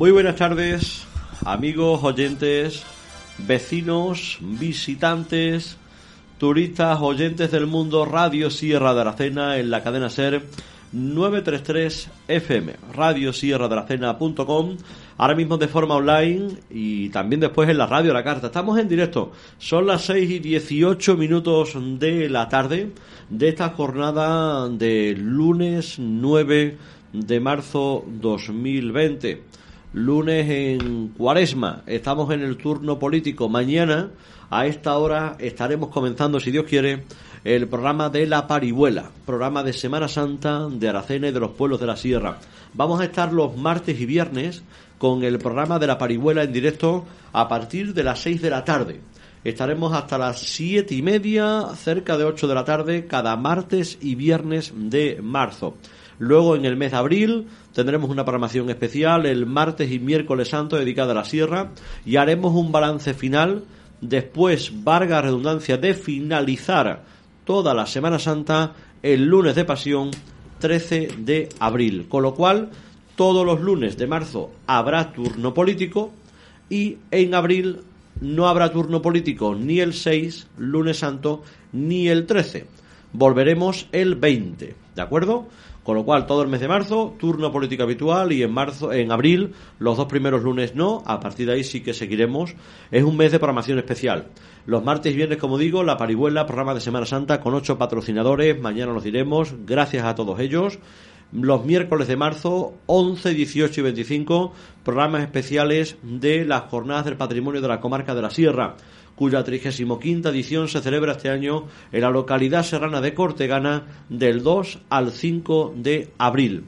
Muy buenas tardes, amigos, oyentes, vecinos, visitantes, turistas, oyentes del mundo, Radio Sierra de Aracena en la cadena SER 933 FM, Radio Sierra de ahora mismo de forma online y también después en la radio La Carta. Estamos en directo, son las 6 y 18 minutos de la tarde de esta jornada de lunes 9 de marzo 2020 lunes en Cuaresma. Estamos en el turno político. Mañana, a esta hora, estaremos comenzando, si Dios quiere, el programa de la Parihuela, programa de Semana Santa de Aracena y de los pueblos de la Sierra. Vamos a estar los martes y viernes con el programa de la Parihuela en directo a partir de las 6 de la tarde. Estaremos hasta las siete y media, cerca de 8 de la tarde, cada martes y viernes de marzo. Luego, en el mes de abril, tendremos una programación especial el martes y miércoles santo dedicada a la sierra y haremos un balance final después, varga redundancia, de finalizar toda la Semana Santa el lunes de Pasión 13 de abril. Con lo cual, todos los lunes de marzo habrá turno político y en abril no habrá turno político ni el 6, lunes santo, ni el 13. Volveremos el 20, ¿de acuerdo? Con lo cual, todo el mes de marzo, turno político habitual y en marzo, en abril, los dos primeros lunes no, a partir de ahí sí que seguiremos. Es un mes de programación especial. Los martes y viernes, como digo, la parihuela, programa de Semana Santa con ocho patrocinadores, mañana los diremos, gracias a todos ellos. Los miércoles de marzo, 11, 18 y 25, programas especiales de las jornadas del patrimonio de la comarca de la Sierra cuya 35 edición se celebra este año en la localidad serrana de Cortegana del 2 al 5 de abril.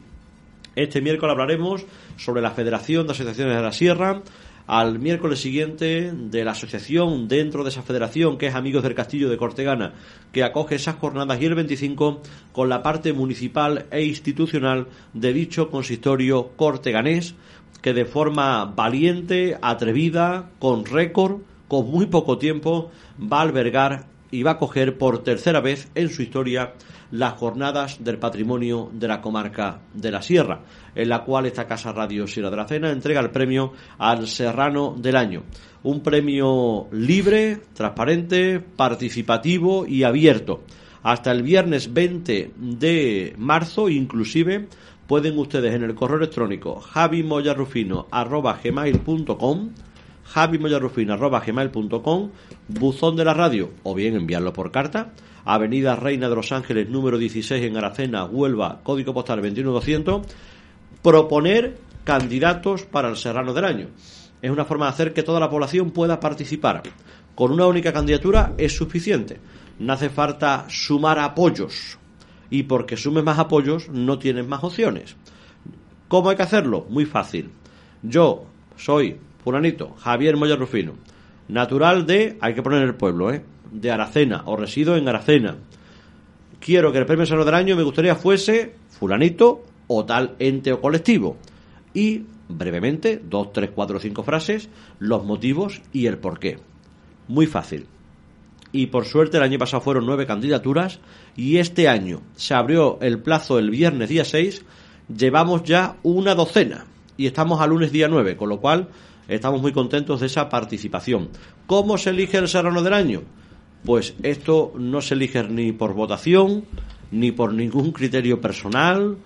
Este miércoles hablaremos sobre la Federación de Asociaciones de la Sierra, al miércoles siguiente de la asociación dentro de esa federación que es Amigos del Castillo de Cortegana, que acoge esas jornadas y el 25 con la parte municipal e institucional de dicho consistorio corteganés, que de forma valiente, atrevida, con récord, con muy poco tiempo va a albergar y va a coger por tercera vez en su historia las jornadas del patrimonio de la comarca de la Sierra, en la cual esta Casa Radio Sierra de la Cena entrega el premio al Serrano del Año. Un premio libre, transparente, participativo y abierto. Hasta el viernes 20 de marzo, inclusive, pueden ustedes en el correo electrónico javimoyarrufino.com javimoyarrufino.com, buzón de la radio, o bien enviarlo por carta, Avenida Reina de los Ángeles, número 16 en Aracena, Huelva, código postal 21200, proponer candidatos para el Serrano del Año. Es una forma de hacer que toda la población pueda participar. Con una única candidatura es suficiente. No hace falta sumar apoyos. Y porque sumes más apoyos, no tienes más opciones. ¿Cómo hay que hacerlo? Muy fácil. Yo soy Fulanito, Javier Moya Rufino. Natural de, hay que poner el pueblo, ¿eh? De Aracena, o resido en Aracena. Quiero que el premio Salud del Año me gustaría fuese Fulanito o tal ente o colectivo. Y, brevemente, dos, tres, cuatro, cinco frases, los motivos y el porqué. Muy fácil. Y por suerte el año pasado fueron nueve candidaturas y este año se abrió el plazo el viernes día 6 llevamos ya una docena y estamos a lunes día 9, con lo cual estamos muy contentos de esa participación. ¿Cómo se elige el serrano del año? Pues esto no se elige ni por votación, ni por ningún criterio personal,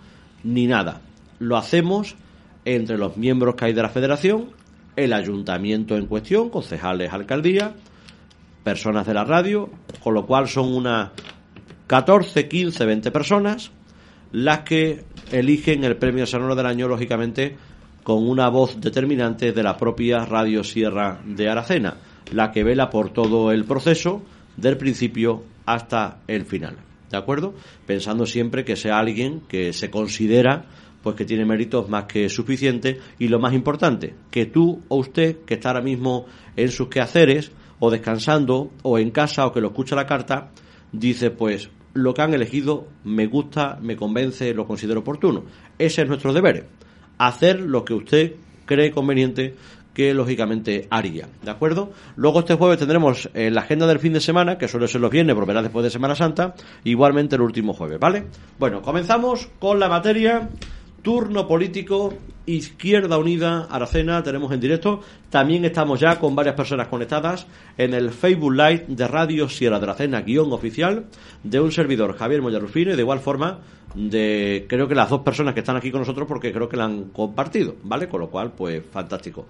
ni nada. Lo hacemos entre los miembros que hay de la federación, el ayuntamiento en cuestión, concejales, alcaldía, personas de la radio, con lo cual son unas 14, 15, 20 personas las que eligen el premio Serrano del año, lógicamente, con una voz determinante de la propia Radio Sierra de Aracena, la que vela por todo el proceso, del principio hasta el final. ¿De acuerdo? Pensando siempre que sea alguien que se considera pues que tiene méritos más que suficientes y lo más importante, que tú o usted que está ahora mismo en sus quehaceres o descansando o en casa o que lo escucha la carta, dice pues lo que han elegido me gusta, me convence, lo considero oportuno. Ese es nuestro deber, hacer lo que usted cree conveniente que lógicamente haría, ¿de acuerdo? Luego este jueves tendremos eh, la agenda del fin de semana, que suele ser los viernes, volverá después de Semana Santa, igualmente el último jueves, ¿vale? Bueno, comenzamos con la materia turno político Izquierda Unida Aracena, tenemos en directo. También estamos ya con varias personas conectadas en el Facebook Live de Radio Sierra de Aracena, guion oficial, de un servidor, Javier Moyarrufino, de igual forma de creo que las dos personas que están aquí con nosotros porque creo que la han compartido, ¿vale? Con lo cual, pues fantástico.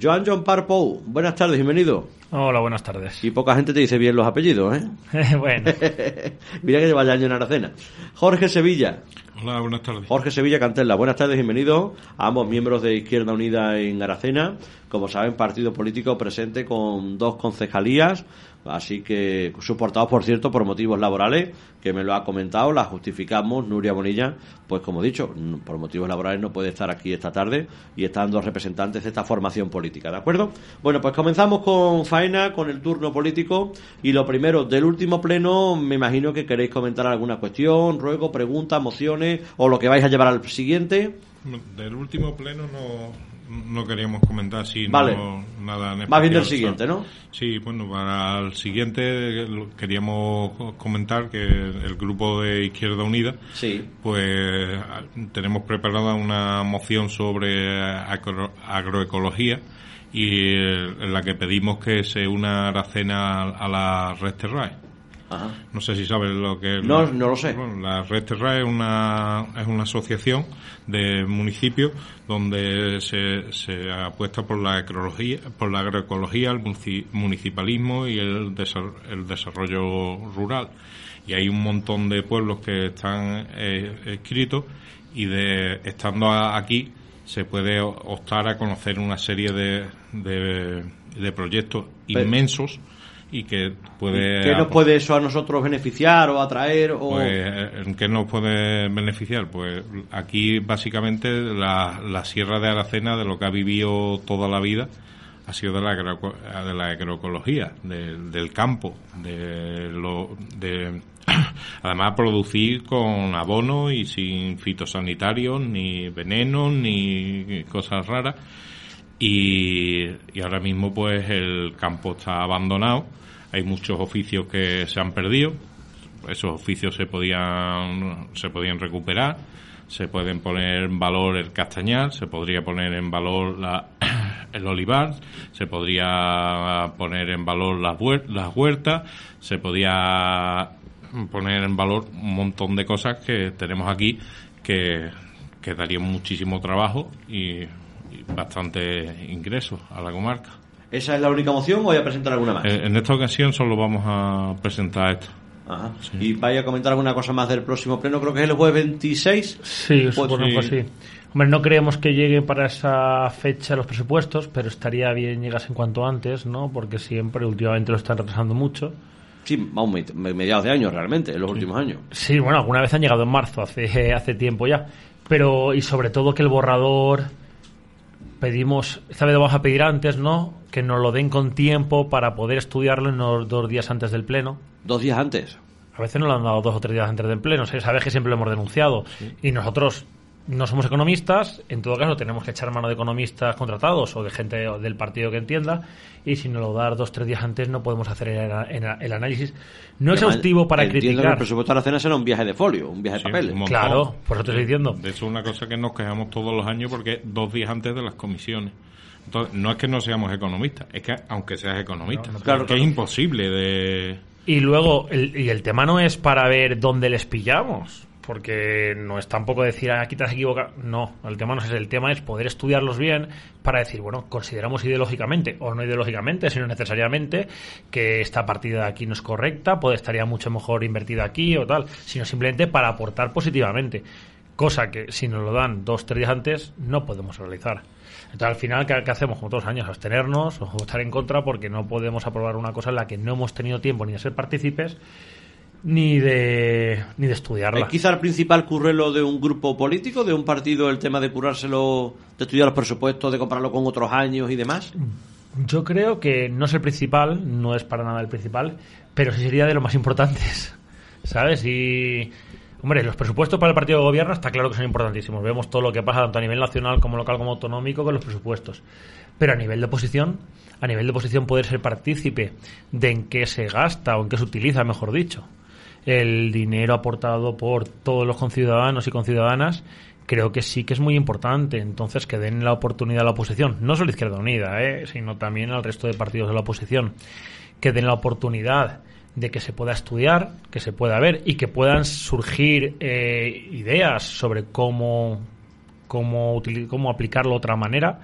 Joan John Parpo, buenas tardes, bienvenido. Hola, buenas tardes. Y poca gente te dice bien los apellidos, ¿eh? bueno. Mira que lleva ya año en Aracena. Jorge Sevilla. Hola, buenas tardes. Jorge Sevilla Cantella, buenas tardes, bienvenido a miembros de Izquierda Unida en Aracena. Como saben, partido político presente con dos concejalías, Así que, soportados, por cierto, por motivos laborales, que me lo ha comentado, la justificamos. Nuria Bonilla, pues como he dicho, por motivos laborales no puede estar aquí esta tarde y están dos representantes de esta formación política, ¿de acuerdo? Bueno, pues comenzamos con faena, con el turno político. Y lo primero, del último pleno, me imagino que queréis comentar alguna cuestión, ruego, pregunta, mociones o lo que vais a llevar al siguiente. Del último pleno no, no queríamos comentar si no, nada en Más bien del siguiente, ¿no? Sí, bueno, para el siguiente queríamos comentar que el grupo de Izquierda Unida, sí. pues tenemos preparada una moción sobre agroecología y en la que pedimos que se una Aracena a la Red no sé si sabes lo que es. No, no lo sé. la Red Terra es una, es una asociación de municipios donde se, se apuesta por la ecología, por la agroecología, el municipalismo y el, el desarrollo rural. Y hay un montón de pueblos que están eh, escritos y de estando aquí se puede optar a conocer una serie de, de, proyectos inmensos y que puede... ¿Qué nos puede eso a nosotros beneficiar o atraer? O... Pues, ¿en qué nos puede beneficiar? Pues aquí básicamente la, la Sierra de Aracena, de lo que ha vivido toda la vida, ha sido de la, de la agroecología, del campo, de lo... De, además producir con abono y sin fitosanitarios, ni venenos, ni cosas raras y, ahora mismo pues el campo está abandonado, hay muchos oficios que se han perdido, esos oficios se podían, se podían recuperar, se pueden poner en valor el castañar, se podría poner en valor la, el olivar, se podría poner en valor las, huertas, se podía poner en valor un montón de cosas que tenemos aquí que darían muchísimo trabajo y bastante ingresos a la comarca. ¿Esa es la única moción o voy a presentar alguna más? Eh, en esta ocasión solo vamos a presentar esto. Ajá. ¿Y vaya a comentar alguna cosa más del próximo pleno? Creo que es el jueves 26. Sí, pues, supongo sí. Hombre, no creemos que llegue para esa fecha los presupuestos, pero estaría bien llegarse en cuanto antes, ¿no? Porque siempre, últimamente lo están retrasando mucho. Sí, vamos, mediados de año realmente, en los últimos años. Sí, bueno, alguna vez han llegado en marzo, hace, hace tiempo ya. Pero, y sobre todo que el borrador pedimos, esta vez lo vamos a pedir antes, ¿no? Que nos lo den con tiempo para poder estudiarlo en los dos días antes del pleno. ¿Dos días antes? A veces nos lo han dado dos o tres días antes del pleno, sabes que siempre lo hemos denunciado. Y nosotros no somos economistas, en todo caso tenemos que echar mano de economistas contratados o de gente del partido que entienda, y si nos lo dar dos tres días antes no podemos hacer el, análisis no exhaustivo para criticar. Que el presupuesto de la cena será un viaje de folio, un viaje de Sí, papeles. un montón. Claro, por eso te estoy diciendo. De hecho, es una cosa que nos quejamos todos los años porque es dos días antes de las comisiones. Entonces, no es que no seamos economistas, es que aunque seas economista, Claro, que claro. es imposible de... Y luego, el, y el tema no es para ver dónde les pillamos, porque no es tampoco decir, "Ah, aquí te has equivocado. No, el tema no es el tema es poder estudiarlos bien para decir, bueno, consideramos ideológicamente, o no ideológicamente, sino necesariamente, que esta partida de aquí no es correcta, puede estaría mucho mejor invertida aquí o tal, sino simplemente para aportar positivamente. Cosa que si nos lo dan dos, tres días antes, no podemos realizar. Entonces, al final, ¿qué, qué hacemos? Como todos los años, abstenernos o votar en contra porque no podemos aprobar una cosa en la que no hemos tenido tiempo ni de ser partícipes ni de, ni de estudiarla. ¿Es quizá el principal currelo de un grupo político, de un partido, el tema de curárselo, de estudiar los presupuestos, de compararlo con otros años y demás? Yo creo que no es el principal, no es para nada el principal, pero sí sería de los más importantes. ¿Sabes? Y. Hombre, los presupuestos para el partido de gobierno está claro que son importantísimos. Vemos todo lo que pasa tanto a nivel nacional como local como autonómico con los presupuestos. Pero a nivel de oposición, a nivel de oposición poder ser partícipe de en qué se gasta o en qué se utiliza, mejor dicho, el dinero aportado por todos los conciudadanos y conciudadanas, creo que sí que es muy importante. Entonces, que den la oportunidad a la oposición, no solo Izquierda Unida, ¿eh? sino también al resto de partidos de la oposición, que den la oportunidad de que se pueda estudiar, que se pueda ver y que puedan surgir eh, ideas sobre cómo, cómo, cómo aplicarlo de otra manera.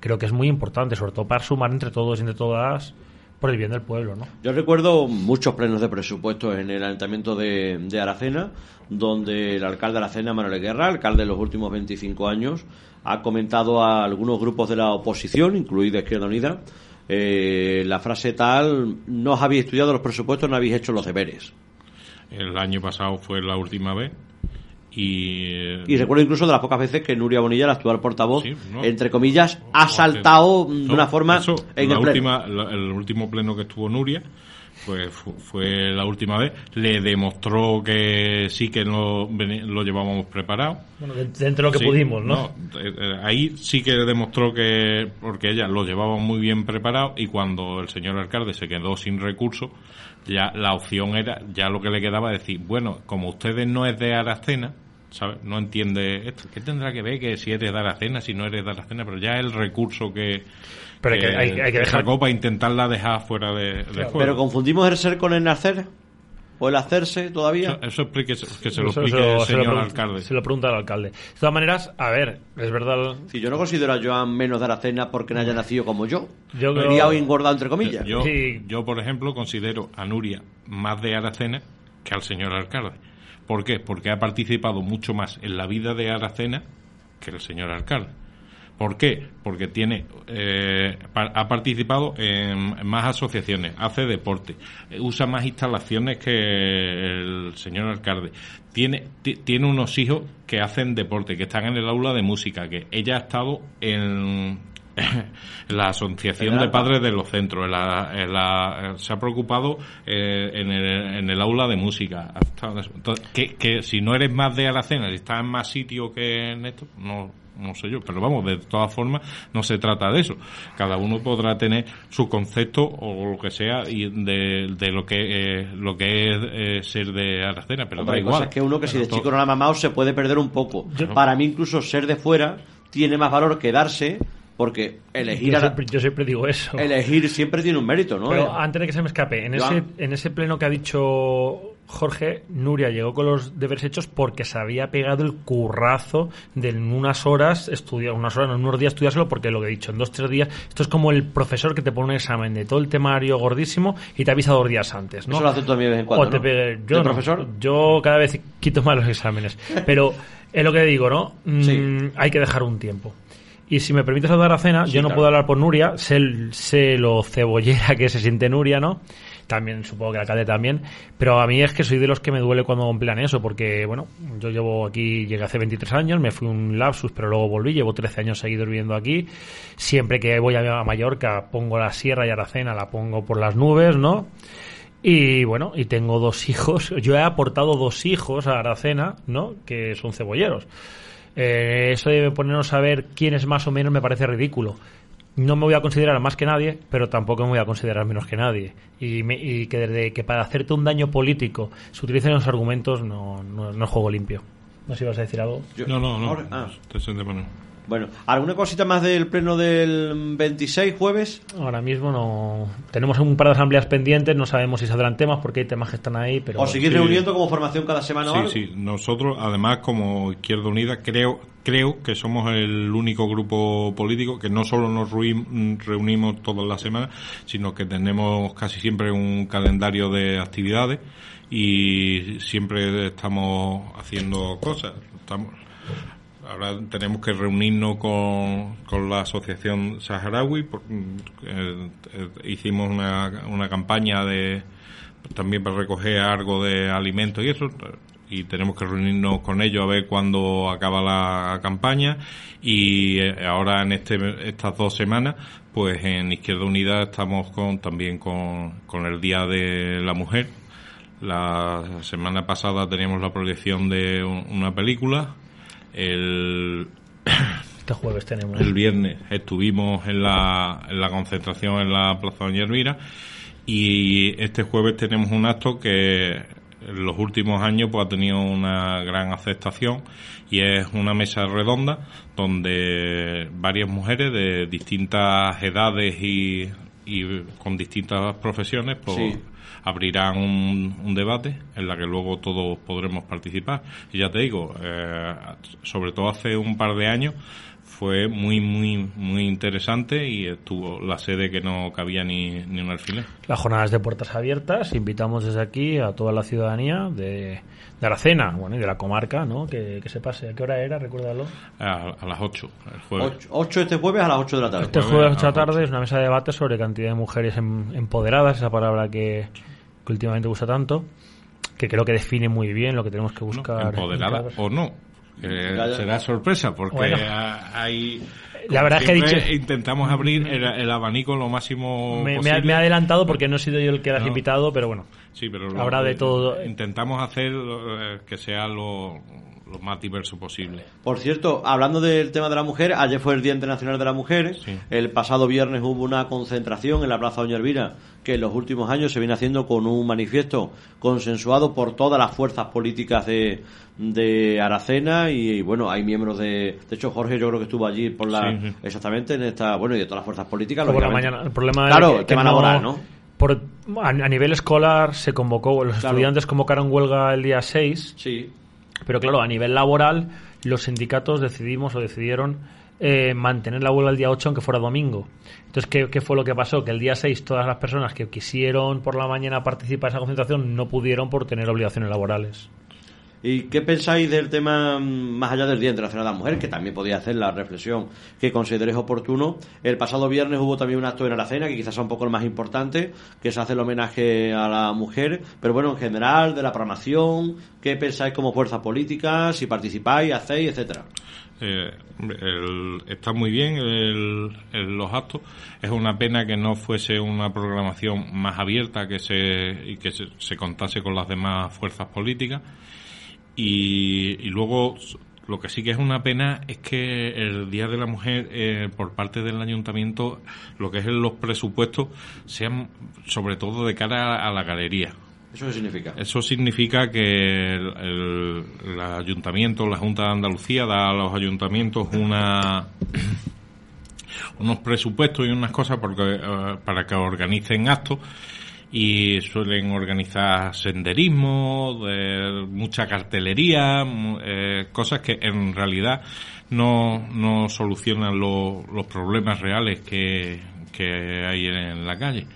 Creo que es muy importante, sobre todo para sumar entre todos y entre todas por el bien del pueblo, ¿no? Yo recuerdo muchos plenos de presupuestos en el ayuntamiento de, de Aracena, donde el alcalde de Aracena, Manuel Guerra, alcalde de los últimos 25 años, ha comentado a algunos grupos de la oposición, incluida Izquierda Unida, eh, la frase tal, no os habéis estudiado los presupuestos, no habéis hecho los deberes. El año pasado fue la última vez y... Y recuerdo incluso de las pocas veces que Nuria Bonilla, la actual portavoz, Sí, no. entre comillas, ha No, saltado que- de no, una forma eso, en la el pleno. última, la- el último pleno que estuvo Nuria, pues fu- fue la última vez, le demostró que sí que lo, veni- lo llevábamos preparado. Bueno, de- dentro de lo que Sí, pudimos, ¿no? eh, eh, ahí sí que demostró que, porque ella lo llevaba muy bien preparado y cuando el señor alcalde se quedó sin recursos, ya la opción era, ya lo que le quedaba decir, bueno, como ustedes no es de Aracena, ¿sabes? No entiende esto. ¿Qué tendrá que ver que si eres de Aracena, si no eres de Aracena? Pero ya el recurso que, Pero hay que- hay- hay que dejar- para intentarla dejar fuera de, de juego. Pero confundimos el ser con el nacer o el hacerse todavía. Eso, eso explique, que se lo Eso- explique eso- el se lo señor alcalde. Se lo pregunta al alcalde. De todas maneras, a ver, es verdad. Si yo no considero a Joan menos de Aracena porque no haya nacido como yo. Yo creo- Criado y engordado, entre comillas. Yo, Sí. yo, por ejemplo, considero a Nuria más de Aracena que al señor alcalde. ¿Por qué? Porque ha participado mucho más en la vida de Aracena que el señor alcalde. ¿Por qué? Porque tiene eh, ha participado en más asociaciones, hace deporte, eh, usa más instalaciones que el señor alcalde. Tiene, ti- tiene unos hijos que hacen deporte, que están en el aula de música, que ella ha estado en la asociación de padres de los centros, en la- la- se ha preocupado eh, en, el, en el aula de música. Entonces, que, que si no eres más de Aracena, si estás en más sitio que en esto, no, no sé yo. Pero vamos, de todas formas, no se trata de eso. Cada uno podrá tener su concepto o lo que sea y de, de lo que eh, lo que es eh, ser de Aracena, pero Hombre, da hay igual. cosas que uno que si de chico no la ha mamado se puede perder un poco. Para mí incluso ser de fuera tiene más valor que darse porque elegir, Yo siempre, yo siempre digo eso. elegir siempre tiene un mérito, ¿no? Pero Eh, antes de que se me escape, en ese, en ese pleno que ha dicho Jorge, Nuria llegó con los deberes hechos porque se había pegado el currazo de en unas horas estudiar, unas horas, en unos días estudiárselo, porque lo que he dicho, en dos, tres días, esto es como el profesor que te pone un examen de todo el temario gordísimo y te avisa dos días antes, ¿no? Eso lo hace tú también de vez en cuando, O te ¿no? pegue- yo ¿De no. profesor? Yo cada vez quito más los exámenes. Pero es lo que digo, ¿no? Mm, Sí. Hay que dejar un tiempo. Y si me permites hablar a cena, Sí, yo no claro. puedo hablar por Nuria, sé, sé lo cebollera que se siente Nuria, ¿no? También supongo que el alcalde también, pero a mí es que soy de los que me duele cuando emplean eso, porque, bueno, yo llevo aquí, llegué hace 23 años, me fui un lapsus, pero luego volví, llevo 13 años seguidos viviendo aquí. Siempre que voy a Mallorca pongo la sierra y Aracena, la pongo por las nubes, ¿no? Y bueno, y tengo dos hijos. Yo he aportado dos hijos a Aracena, ¿no? Que son cebolleros. Eh, eso de ponernos a ver quién es más o menos me parece ridículo. No me voy a considerar más que nadie, pero tampoco me voy a considerar menos que nadie. Y, me- y que desde que para hacerte un daño político se utilicen los argumentos, no, no, no es juego limpio. No sé si vas a decir algo. Yo- No, no, no. ahora- ah, Te siento, bueno. ¿alguna cosita más del pleno del 26 jueves? Ahora mismo no. Tenemos un par de asambleas pendientes, no sabemos si saldrán temas porque hay temas que están ahí, pero. ¿Os seguís Sí. reuniendo como formación cada semana o Sí, algo? sí. Nosotros, además, como Izquierda Unida, creo creo que somos el único grupo político que no solo nos reunimos todas las semanas, sino que tenemos casi siempre un calendario de actividades y siempre estamos haciendo cosas. Estamos, Ahora tenemos que reunirnos con, con la Asociación Saharaui. por- eh, eh, hicimos una, una campaña de también para recoger algo de alimentos y eso. Y tenemos que reunirnos con ellos a ver cuándo acaba la campaña. Y eh, ahora en este, estas dos semanas, pues en Izquierda Unida estamos con, también con, con el Día de la Mujer. La semana pasada teníamos la proyección de un- una película. El, Este jueves tenemos. el viernes estuvimos en la, en la concentración en la Plaza Doña Elvira y este jueves tenemos un acto que en los últimos años pues ha tenido una gran aceptación y es una mesa redonda donde varias mujeres de distintas edades y, y con distintas profesiones pues Sí. Abrirán un, un debate en la que luego todos podremos participar. Y ya te digo, eh, sobre todo hace un par de años fue muy, muy, muy interesante y estuvo la sede que no cabía ni, ni un alfiler. Las jornadas de puertas abiertas, invitamos desde aquí a toda la ciudadanía de, de Aracena, bueno, y de la comarca, ¿no? Que, que se pase. ¿A qué hora era? Recuérdalo. A, a las 8 el jueves. 8, este jueves a las 8 de la tarde. Este jueves a a la las tarde ocho. es una mesa de debate sobre cantidad de mujeres em- empoderadas, esa palabra que, que últimamente gusta tanto, que creo que define muy bien lo que tenemos que ¿no? buscar. Empoderada o no. Eh, será sorpresa porque Bueno. ha- hay La verdad es que he dicho- intentamos abrir el, el abanico lo máximo Me, ha- posible. me he adelantado porque no he sido yo el que las No. invitado, pero bueno. Sí, pero lo- Habrá de todo. Intentamos hacer eh, que sea lo, lo más diverso posible. Por cierto, hablando del tema de la mujer, ayer fue el Día Internacional de la Mujer. Sí. El pasado viernes hubo una concentración en la Plaza Doña Elvira que en los últimos años se viene haciendo con un manifiesto consensuado por todas las fuerzas políticas de, de Aracena y, bueno, hay miembros de... De hecho, Jorge yo creo que estuvo allí por la... Sí, sí. Exactamente, en esta... Bueno, y de todas las fuerzas políticas. por la mañana. El problema Claro, es que, el tema laboral, ¿no? Por, a, a nivel escolar se convocó, los Claro. estudiantes convocaron huelga el día 6, Sí. Pero claro, a nivel laboral los sindicatos decidimos o decidieron eh, mantener la huelga el día 8 aunque fuera domingo. Entonces, ¿qué, qué fue lo que pasó? Que el día 6 todas las personas que quisieron por la mañana participar en esa concentración no pudieron por tener obligaciones laborales. ¿Y qué pensáis del tema mm, más allá del Día Internacional de la Mujer? Que también podía hacer la reflexión que consideréis oportuno. El pasado viernes hubo también un acto en Aracena, que quizás sea un poco el más importante, que se hace el homenaje a la mujer. Pero bueno, en general, de la programación, ¿qué pensáis como fuerza política? Si participáis, hacéis, etcétera. Eh, el- está muy bien el- los actos. Es una pena que no fuese una programación más abierta que se, y que se, se contase con las demás fuerzas políticas. Y, y luego, lo que sí que es una pena es que el Día de la Mujer, eh, por parte del ayuntamiento, lo que es los presupuestos, sean sobre todo de cara a la galería. ¿Eso qué significa? Eso significa que el, el- el ayuntamiento, la Junta de Andalucía, da a los ayuntamientos una unos presupuestos y unas cosas porque, eh, para que organicen actos y suelen organizar senderismo, de mucha cartelería, eh, cosas que en realidad no, no solucionan lo- los problemas reales que, que hay en la calle.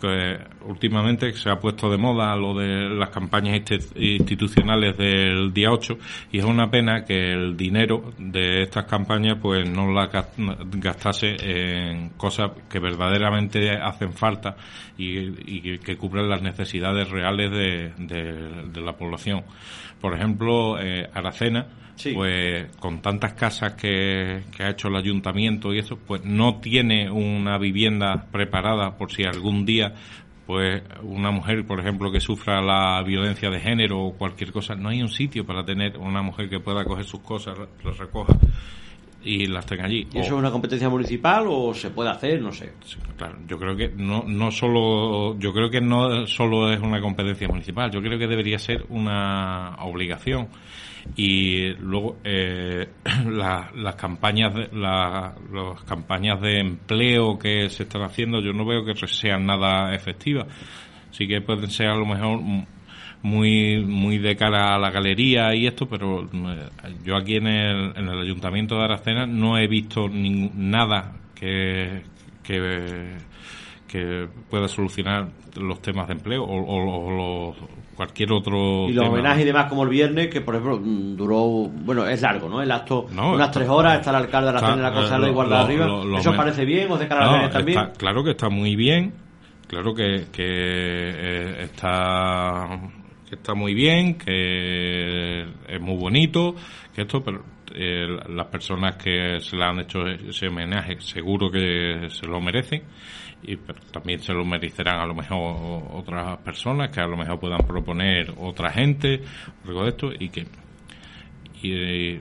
Que últimamente se ha puesto de moda lo de las campañas insti- institucionales del día 8 y es una pena que el dinero de estas campañas pues no la gas- gastase en cosas que verdaderamente hacen falta y, y que cubren las necesidades reales de, de- de la población. Por ejemplo, eh, Aracena, Sí. pues con tantas casas que, que ha hecho el ayuntamiento y eso, pues no tiene una vivienda preparada por si algún día pues una mujer, por ejemplo, que sufra la violencia de género o cualquier cosa, no hay un sitio para tener una mujer que pueda coger sus cosas, las recoja y las tenga allí. ¿Y eso es una competencia municipal o se puede hacer? No sé. claro, yo creo que no, no solo, yo creo que no solo es una competencia municipal, yo creo que debería ser una obligación y luego eh, las campañas de, las campañas de empleo que se están haciendo yo no veo que sean nada efectivas sí que pueden ser a lo mejor muy muy de cara a la galería y esto pero eh, yo aquí en el, en el ayuntamiento de Aracena no he visto nada que, que que pueda solucionar los temas de empleo o, cualquier otro y los homenajes y demás como el viernes que por ejemplo mm, duró bueno es largo no el acto unas tres horas está el alcalde de la está, la cosa de igualdad arriba. eso parece bien o de cara también claro que está muy bien claro que, que eh, está está muy bien que es muy bonito que esto pero eh, las personas que se le han hecho ese homenaje seguro que se lo merecen y también se lo merecerán a lo mejor otras personas que a lo mejor puedan proponer otra gente algo de esto y que y,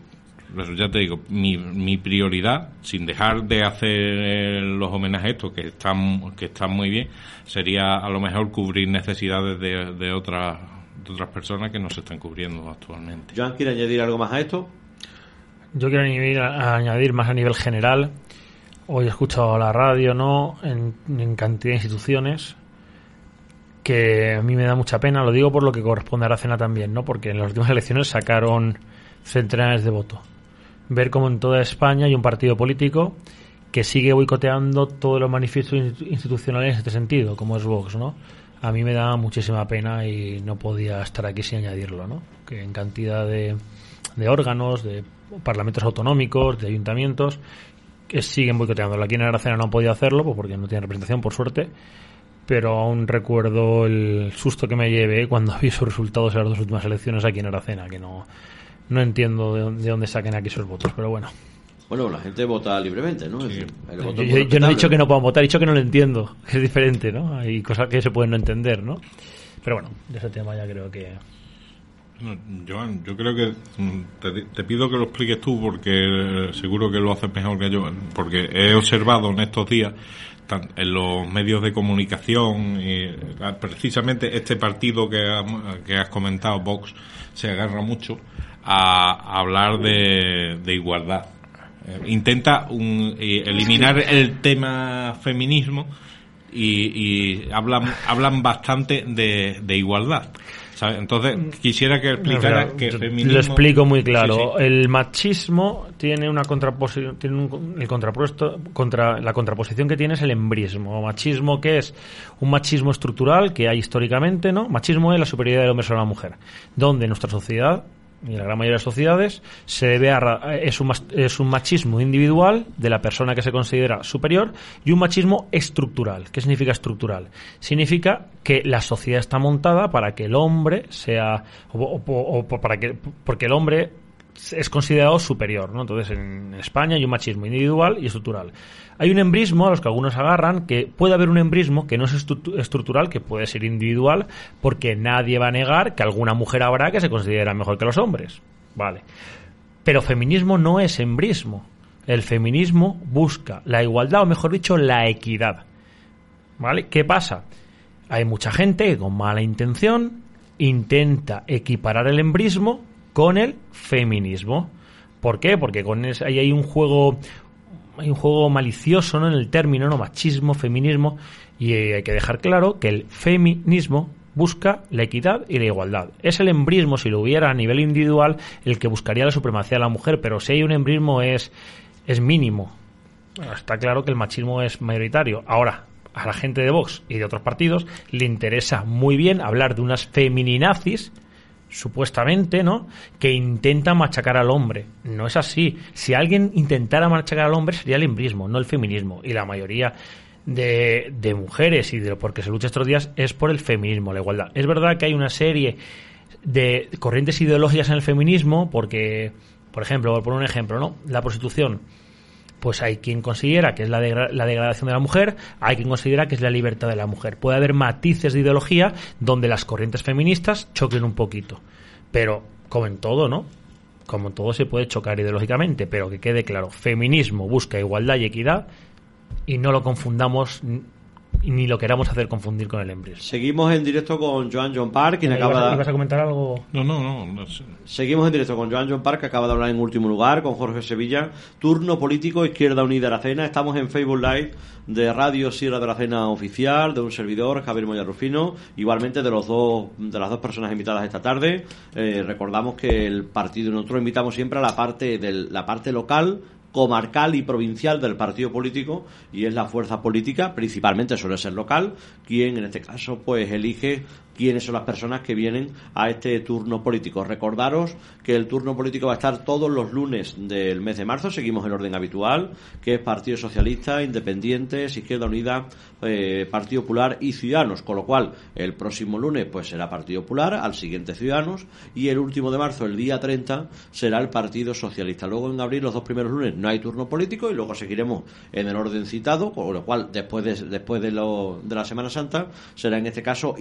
ya te digo mi, mi prioridad sin dejar de hacer los homenajes estos que están que están muy bien sería a lo mejor cubrir necesidades de, de otras de otras personas que no se están cubriendo actualmente. Joan, ¿quiere añadir algo más a esto? Yo quiero añadir, añadir más a nivel general Hoy he escuchado la radio, ¿no? En, cantidad de instituciones que a mí me da mucha pena, lo digo por lo que corresponde a la cena también, ¿no? Porque en las últimas elecciones sacaron centenares de votos. Ver cómo en toda España hay un partido político que sigue boicoteando todos los manifiestos institucionales en este sentido, como es Vox, ¿no? A mí me da muchísima pena y no podía estar aquí sin añadirlo, ¿no? Que en cantidad de, de órganos, de parlamentos autonómicos, de ayuntamientos, que siguen boicoteándolo. Aquí en Aracena no han podido hacerlo pues porque no tiene representación, por suerte. Pero aún recuerdo el susto que me llevé cuando vi sus resultados en las dos últimas elecciones aquí en Aracena, que no, no entiendo de dónde, saquen aquí sus votos, pero bueno. Bueno, la gente vota libremente, ¿no? yo, no he dicho que no puedan votar, he dicho que no lo entiendo, que es diferente, ¿no? Hay cosas que se pueden no entender, ¿no? Pero bueno, de ese tema ya creo que Joan, yo creo que mm, te, pido que lo expliques tú porque eh, seguro que lo haces mejor que yo, porque he observado en estos días en los medios de comunicación y ah, precisamente este partido que, que has comentado, Vox, se agarra mucho a, hablar de, igualdad. Eh, intenta eliminar el tema feminismo y, hablan, hablan bastante de igualdad. Entonces, mm. quisiera que explicara que Lo explico muy claro. El machismo tiene una contraposición, tiene un, el contrapuesto, contra, la contraposición que tiene es el embrismo. Machismo que es un machismo estructural que hay históricamente, ¿no? Machismo es la superioridad del hombre sobre la mujer, donde nuestra sociedad y la gran mayoría de las sociedades se debe a, es, un, es un machismo individual de la persona que se considera superior y un machismo estructural. ¿Qué significa estructural? Significa que la sociedad está montada para que el hombre sea o, para que porque el hombre es considerado superior, ¿no? Entonces en España hay un machismo individual y estructural. Hay un embrismo a los que algunos agarran, que puede haber un embrismo que no es estructural, que puede ser individual, porque nadie va a negar que alguna mujer habrá que se considera mejor que los hombres. Vale. Pero feminismo no es embrismo. El feminismo busca la igualdad, o mejor dicho, la equidad. ¿Vale? ¿Qué pasa? Hay mucha gente que con mala intención intenta equiparar el embrismo con el feminismo. ¿Por qué? Porque con ahí hay un juego hay un juego malicioso ¿no? en el término, ¿no? machismo, feminismo, y hay que dejar claro que el feminismo busca la equidad y la igualdad. Es el embrismo, si lo hubiera a nivel individual, el que buscaría la supremacía de la mujer, pero si hay un embrismo es, es mínimo. Está claro que el machismo es mayoritario. Ahora, a la gente de Vox y de otros partidos le interesa muy bien hablar de unas femininazis supuestamente, ¿no? Que intenta machacar al hombre. No es así. Si alguien intentara machacar al hombre sería el embrismo, no el feminismo. Y la mayoría de, de mujeres y de lo porque se lucha estos días es por el feminismo, la igualdad. Es verdad que hay una serie de corrientes ideológicas en el feminismo porque, por ejemplo, por un ejemplo, ¿no? La prostitución pues hay quien considera que es la, la, degradación de la mujer, hay quien considera que es la libertad de la mujer. Puede haber matices de ideología donde las corrientes feministas choquen un poquito. Pero, como en todo, ¿no? Como en todo se puede chocar ideológicamente, pero que quede claro, feminismo busca igualdad y equidad y no lo confundamos ni lo queramos hacer confundir con el embrión. Seguimos en directo con Joan John Park, quien acaba de... ¿Ibas a comentar algo? No, no, no. no sé. Seguimos en directo con Joan John Park, que acaba de hablar en último lugar, con Jorge Sevilla. Turno político, Izquierda Unida la Cena. Estamos en Facebook Live de Radio Sierra de la Cena Oficial, de un servidor, Javier Moya Rufino, igualmente de los dos de las dos personas invitadas esta tarde. Eh, recordamos que el partido, nosotros invitamos siempre a la parte, del, la parte local comarcal y provincial del partido político y es la fuerza política, principalmente suele ser local, quien en este caso pues elige quiénes son las personas que vienen a este turno político. Recordaros que el turno político va a estar todos los lunes del mes de marzo, seguimos el orden habitual, que es Partido Socialista, Independientes, Izquierda Unida, eh, Partido Popular y Ciudadanos, con lo cual el próximo lunes pues será Partido Popular, al siguiente Ciudadanos y el último de marzo, el día 30, será el Partido Socialista. Luego en abril, los dos primeros lunes, no hay turno político y luego seguiremos en el orden citado, con lo cual después de, después de, lo, de la Semana Santa será en este caso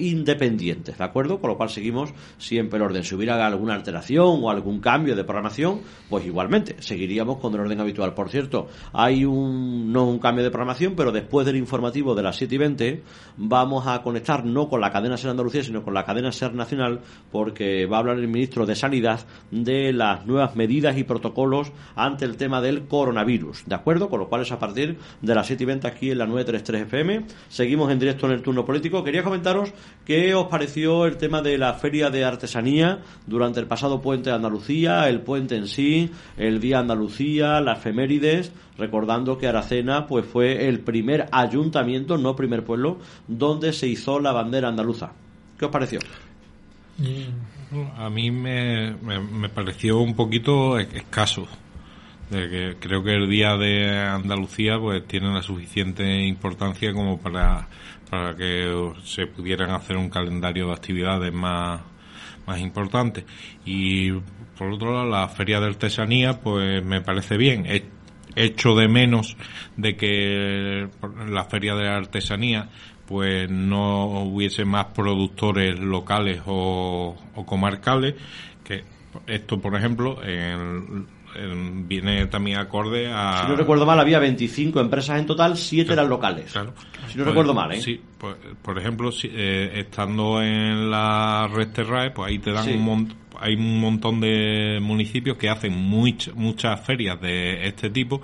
¿de acuerdo? Con lo cual seguimos siempre el orden. Si hubiera alguna alteración o algún cambio de programación, pues igualmente seguiríamos con el orden habitual. Por cierto, hay un, no un cambio de programación, pero después del informativo de las 7 y 20 vamos a conectar no con la cadena Ser Andalucía, sino con la cadena Ser Nacional, porque va a hablar el ministro de Sanidad de las nuevas medidas y protocolos ante el tema del coronavirus, ¿de acuerdo? Con lo cual es a partir de las 7 y 20 aquí en la 933 FM. Seguimos en directo en el turno político. Quería comentaros que os pareció el tema de la feria de artesanía durante el pasado puente de Andalucía, el puente en sí, el día Andalucía, las efemérides, recordando que Aracena pues fue el primer ayuntamiento, no primer pueblo, donde se hizo la bandera andaluza. ¿Qué os pareció? A mí me, me, pareció un poquito escaso. Que creo que el día de Andalucía pues tiene la suficiente importancia como para para que se pudieran hacer un calendario de actividades más, más importantes. Y por otro lado, la feria de artesanía, pues me parece bien. He hecho de menos de que la feria de artesanía pues no hubiese más productores locales o, o comarcales que esto por ejemplo en viene también acorde a... Si no recuerdo mal, había 25 empresas en total, 7 eran locales. Claro. Si no recuerdo mal, ¿eh? Sí, pues, por ejemplo, si, eh, estando en la red Terrae, pues ahí te dan un montón hay un montón de municipios que hacen muchas ferias de este tipo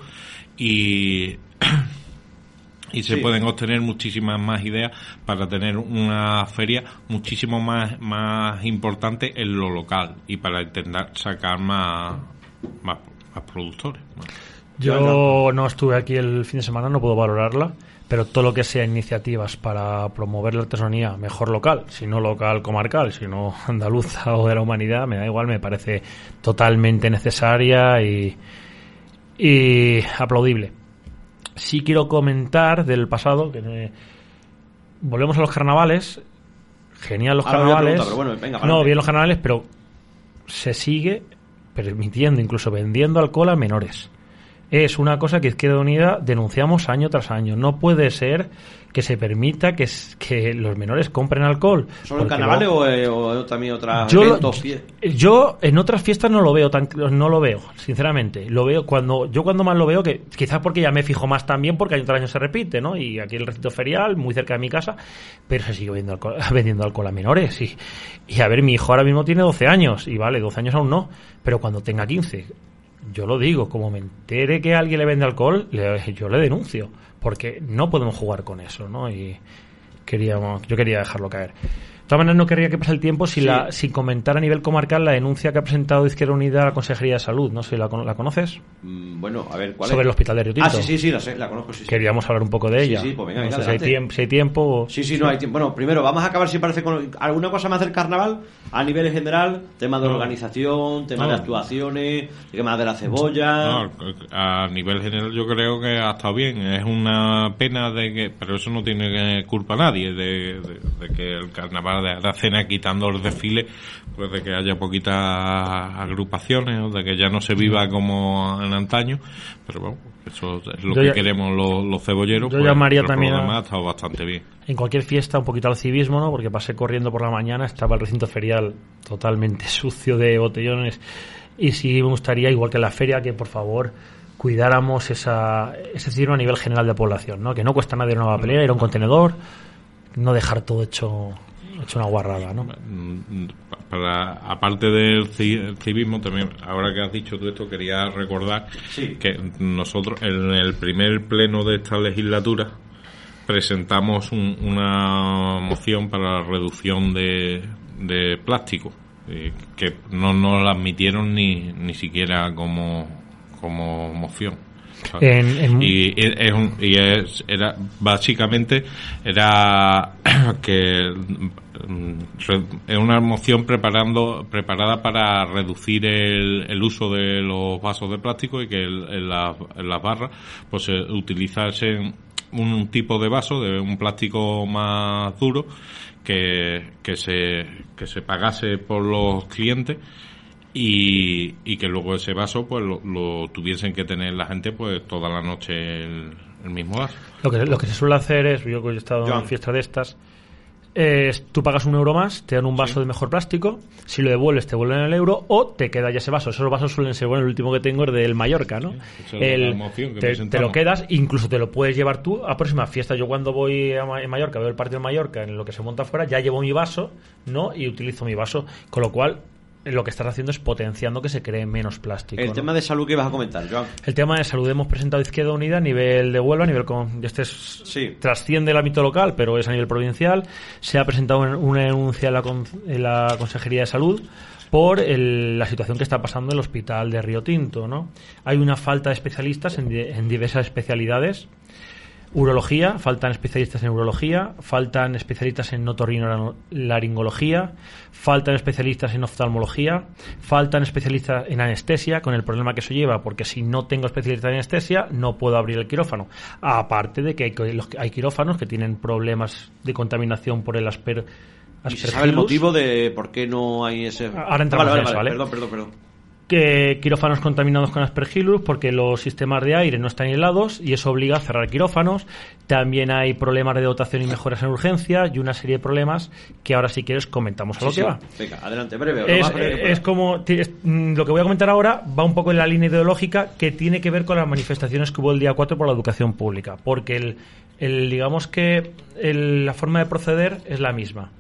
y y se pueden obtener muchísimas más ideas para tener una feria muchísimo más más importante en lo local y para intentar sacar más más, productores. Yo no estuve aquí el fin de semana, no puedo valorarla, pero todo lo que sea iniciativas para promover la artesanía mejor local, si no local comarcal, si no andaluza o de la humanidad, me da igual, me parece totalmente necesaria y, y aplaudible. Sí quiero comentar del pasado, que volvemos a los carnavales, genial los carnavales, no, bien los carnavales, pero se sigue permitiendo, incluso vendiendo alcohol a menores. Es una cosa que Izquierda Unida denunciamos año tras año. No puede ser que se permita que, que los menores compren alcohol. ¿Solo en carnavales eh, o, también otras yo, yo en otras fiestas no lo veo tan, no lo veo, sinceramente. Lo veo cuando yo cuando más lo veo que quizás porque ya me fijo más también porque año tras año se repite, ¿no? Y aquí el recinto ferial muy cerca de mi casa, pero se sigue vendiendo alcohol, vendiendo alcohol a menores y y a ver, mi hijo ahora mismo tiene 12 años y vale, 12 años aún no, pero cuando tenga 15 yo lo digo, como me entere que alguien le vende alcohol, yo le denuncio, porque no podemos jugar con eso, ¿no? Y queríamos, yo quería dejarlo caer. De todas maneras, no querría que pase el tiempo sin, la, sin comentar a nivel comarcal la denuncia que ha presentado Izquierda Unida a la Consejería de Salud. No sé, ¿la, la conoces? Mm, bueno, a ver, ¿cuál Sobre el hospital de Río Ah, sí, sí, sí, la, sé, la conozco. Sí, Queríamos hablar un poco de ella. Sí, sí, pues venga, no sé si, hay tiempo, si hay tiempo. Sí, sí, no hay tiempo. Bueno, primero, vamos a acabar si parece con alguna cosa más del carnaval a nivel general, tema de organización, tema de actuaciones, tema de la cebolla. No, a nivel general yo creo que ha estado bien. Es una pena de que, pero eso no tiene culpa nadie de, de que el carnaval De Aracena, quitando los desfiles, pues de que haya poquitas agrupaciones o de que ya no se viva como en antaño, pero bueno, eso es lo que queremos los, cebolleros. Yo pues, llamaría también. ha estado bastante bien. En cualquier fiesta, un poquito al civismo, ¿no? Porque pasé corriendo por la mañana, estaba el recinto ferial totalmente sucio de botellones. Y sí me gustaría, igual que en la feria, que por favor cuidáramos esa, ese civismo a nivel general de población, ¿no? Que no cuesta nada ir a una papelera, ir a un contenedor, no dejar todo hecho hecho una guarrada, ¿no? Para, aparte del civismo, también, ahora que has dicho todo esto, quería recordar que nosotros en el primer pleno de esta legislatura presentamos una moción para la reducción de, de plástico, eh, que no nos la admitieron ni, ni siquiera como, como moción. Y, es, y es, era básicamente era que mm, es una moción preparando preparada para reducir el, uso de los vasos de plástico y que en, las barras pues se utilizase un tipo de vaso de un plástico más duro que, que se que se pagase por los clientes y, y que luego ese vaso pues lo, tuviesen que tener la gente pues toda la noche el, mismo vaso. Lo que, lo que se suele hacer es, yo que he estado en fiestas de estas, es tú pagas un euro más, te dan un vaso de mejor plástico, si lo devuelves te vuelven el euro o te queda ya ese vaso. Esos vasos suelen ser, bueno, el último que tengo es del Mallorca, ¿no? el, te, lo quedas, incluso te lo puedes llevar tú a próxima fiesta. Yo cuando voy a en Mallorca, veo el partido de Mallorca, en lo que se monta afuera, ya llevo mi vaso, ¿no? Y utilizo mi vaso, con lo cual lo que estás haciendo es potenciando que se cree menos plástico. El tema de salud que ibas a comentar, Joan. El tema de salud hemos presentado Izquierda Unida a nivel de Huelva, a nivel con este trasciende el ámbito local, pero es a nivel provincial. Se ha presentado una denuncia en la, Consejería de Salud por la situación que está pasando en el hospital de Río Tinto, ¿no? Hay una falta de especialistas en diversas especialidades Urología, faltan especialistas en urología, faltan especialistas en otorrinolaringología, faltan especialistas en oftalmología, faltan especialistas en anestesia, con el problema que eso lleva, porque si no tengo especialista en anestesia, no puedo abrir el quirófano. Aparte de que hay, hay quirófanos que tienen problemas de contaminación por el asper. ¿Y se sabe el motivo de por qué no hay ese.? Ahora entramos en eso, ¿vale? Perdón, perdón, perdón que quirófanos contaminados con aspergillus porque los sistemas de aire no están helados y eso obliga a cerrar quirófanos. También hay problemas de dotación y mejoras en urgencia y una serie de problemas que ahora si quieres comentamos a lo que va. Venga, adelante, breve. Es, es como mm, lo que voy a comentar ahora va un poco en la línea ideológica que tiene que ver con las manifestaciones que hubo el día 4 por la educación pública, porque el, el digamos que la forma de proceder es la misma.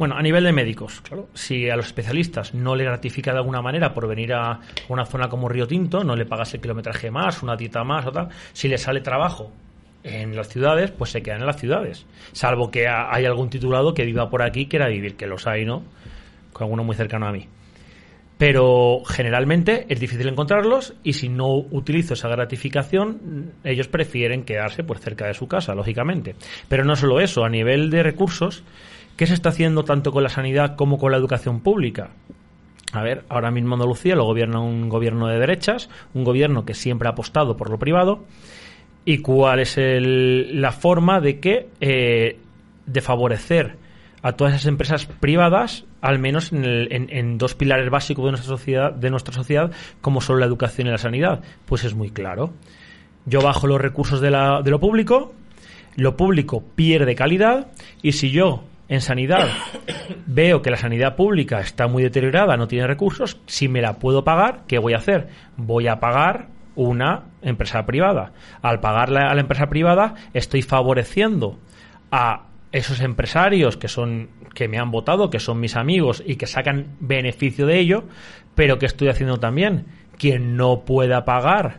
Bueno, a nivel de médicos, claro, si a los especialistas no le gratifica de alguna manera por venir a una zona como Río Tinto, no le pagas el kilometraje más, una dieta más o tal, si le sale trabajo en las ciudades, pues se quedan en las ciudades. Salvo que hay algún titulado que viva por aquí, quiera vivir, que los hay, ¿no? Con alguno muy cercano a mí. Pero generalmente es difícil encontrarlos y si no utilizo esa gratificación, ellos prefieren quedarse pues cerca de su casa, lógicamente. Pero no solo eso, a nivel de recursos, ¿Qué se está haciendo tanto con la sanidad como con la educación pública? A ver, ahora mismo Andalucía lo gobierna un gobierno de derechas, un gobierno que siempre ha apostado por lo privado. ¿Y cuál es la forma de que eh, de favorecer a todas esas empresas privadas, al menos en, dos pilares básicos de nuestra sociedad, como son la educación y la sanidad? Pues es muy claro. Yo bajo los recursos de lo público, lo público pierde calidad y si yo en sanidad veo que la sanidad pública está muy deteriorada, no tiene recursos, si me la puedo pagar, ¿qué voy a hacer? Voy a pagar una empresa privada. Al pagarla a la empresa privada, estoy favoreciendo a esos empresarios que son que me han votado, que son mis amigos y que sacan beneficio de ello, pero que estoy haciendo también quien no pueda pagar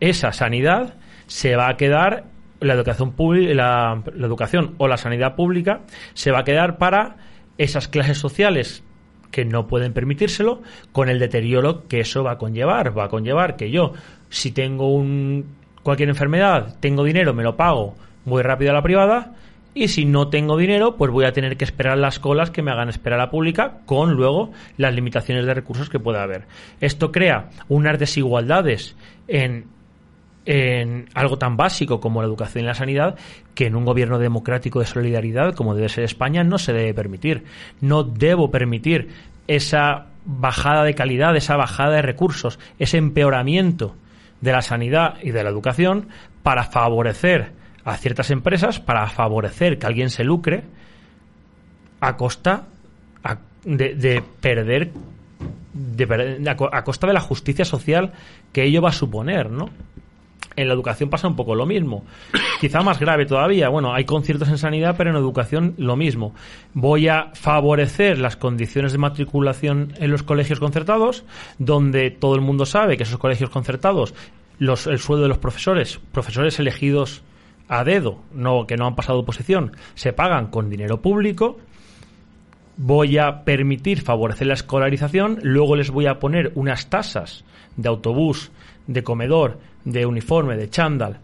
esa sanidad se va a quedar la educación pública, la, educación o la sanidad pública se va a quedar para esas clases sociales que no pueden permitírselo con el deterioro que eso va a conllevar. Va a conllevar que yo, si tengo un, cualquier enfermedad, tengo dinero, me lo pago, voy rápido a la privada y si no tengo dinero, pues voy a tener que esperar las colas que me hagan esperar a la pública con luego las limitaciones de recursos que pueda haber. Esto crea unas desigualdades en en algo tan básico como la educación y la sanidad que en un gobierno democrático de solidaridad como debe ser España no se debe permitir. No debo permitir esa bajada de calidad, esa bajada de recursos, ese empeoramiento de la sanidad y de la educación para favorecer a ciertas empresas, para favorecer que alguien se lucre a costa de, perder de, a, costa de la justicia social que ello va a suponer, ¿no? En la educación pasa un poco lo mismo. Quizá más grave todavía. Bueno, hay conciertos en sanidad, pero en educación lo mismo. Voy a favorecer las condiciones de matriculación en los colegios concertados, donde todo el mundo sabe que esos colegios concertados, el sueldo de los profesores, profesores elegidos a dedo, no, que no han pasado oposición, se pagan con dinero público voy a permitir favorecer la escolarización, luego les voy a poner unas tasas de autobús, de comedor, de uniforme, de chándal,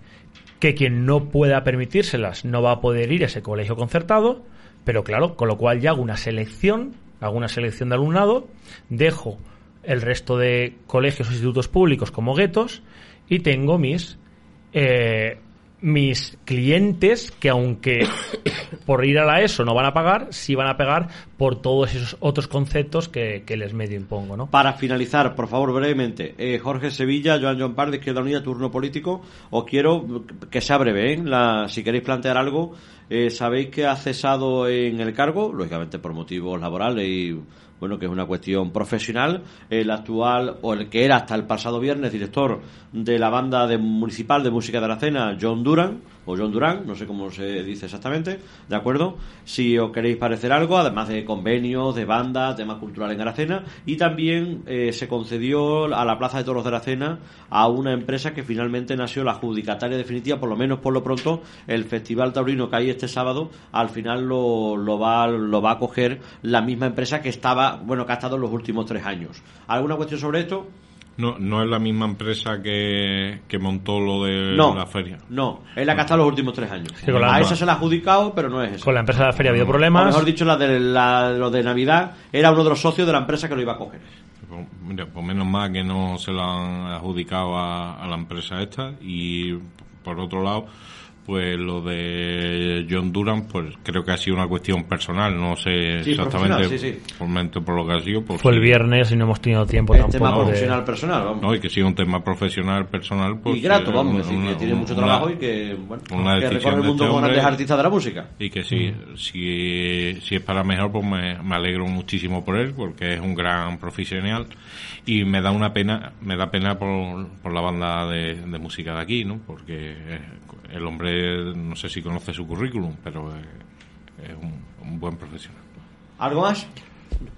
que quien no pueda permitírselas no va a poder ir a ese colegio concertado, pero claro, con lo cual ya hago una selección, hago una selección de alumnado, dejo el resto de colegios o institutos públicos como guetos y tengo mis eh, mis clientes que aunque por ir a la ESO no van a pagar, sí van a pagar por todos esos otros conceptos que, les medio impongo, ¿no? Para finalizar, por favor, brevemente, eh, Jorge Sevilla, Joan John Par, de Izquierda Unida, turno político, os quiero que sea breve, ¿eh? La, si queréis plantear algo, eh, sabéis que ha cesado en el cargo, lógicamente por motivos laborales y bueno, que es una cuestión profesional, el actual, o el que era hasta el pasado viernes director de la banda de, municipal de música de la cena, John Duran, o John Duran, no sé cómo se dice exactamente, ¿de acuerdo? Si os queréis parecer algo, además de convenios, de bandas, temas culturales en Aracena, y también eh, se concedió a la Plaza de Toros de Aracena a una empresa que finalmente nació la adjudicataria definitiva, por lo menos por lo pronto, el Festival Taurino que hay este sábado, al final lo, lo, va, lo va a coger la misma empresa que estaba, bueno, que ha estado en los últimos tres años. ¿Alguna cuestión sobre esto? No, no es la misma empresa que, montó lo de la feria. No, es la que ha estado los últimos tres años. a esa se la ha adjudicado, pero no es eso. Con la empresa de la feria ha habido problemas. O mejor dicho, la de, la, lo de Navidad era uno de los socios de la empresa que lo iba a coger. Pues, mira, pues menos mal que no se lo han adjudicado a la empresa esta y por otro lado pues lo de John Duran, pues creo que ha sido una cuestión personal, no sé exactamente sí, por, lo que ha sido. Pues Fue el viernes y no hemos tenido tiempo tampoco. tema profesional personal, vamos. No, y que siga un tema profesional personal. Pues, y grato, vamos, decir, que tiene mucho trabajo y que, bueno, que recorre el mundo este con grandes artistas de la música. Y que sí, mm. si, si es para mejor, pues me, me alegro muchísimo por él, porque es un gran profesional y me da una pena, me da pena por, por la banda de, música de aquí, ¿no? Porque el hombre, no sé si conoce su currículum, pero es, un, buen profesional. ¿Algo más?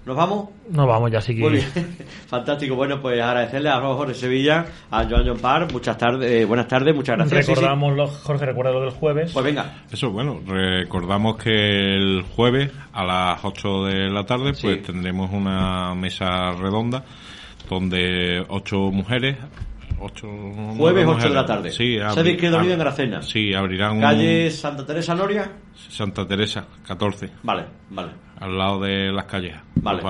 ¿Nos vamos? Nos vamos ya, sí que... Fantástico. Bueno, pues agradecerle a Jorge Sevilla, a Joan John Parr. Muchas tardes, eh, buenas tardes, muchas gracias. Recordamos, Los, Jorge, recuerda lo del jueves. Pues venga. Eso, bueno, recordamos que el jueves a las 8 de la tarde pues tendremos una mesa redonda donde ocho mujeres Ocho, Jueves 8 de la tarde. Sí, abri, que en Gracena. Sí, abrirán. ¿Calle Santa Teresa Noria? Santa Teresa, 14. Vale, vale. Al lado de las calles. Vale.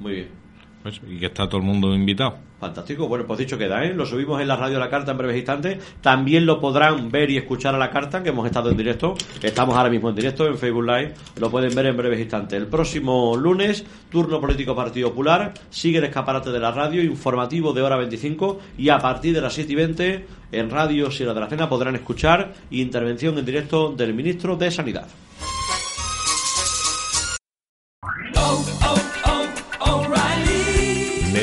Muy bien. Pues, y que está todo el mundo invitado. Fantástico. Bueno, pues dicho queda, ¿eh? Lo subimos en la radio La Carta en breves instantes. También lo podrán ver y escuchar a La Carta, que hemos estado en directo. Estamos ahora mismo en directo en Facebook Live. Lo pueden ver en breves instantes. El próximo lunes, turno político Partido Popular. Sigue el escaparate de la radio, informativo de hora 25. Y a partir de las 7 y 20, en Radio Sierra de la Cena podrán escuchar intervención en directo del ministro de Sanidad.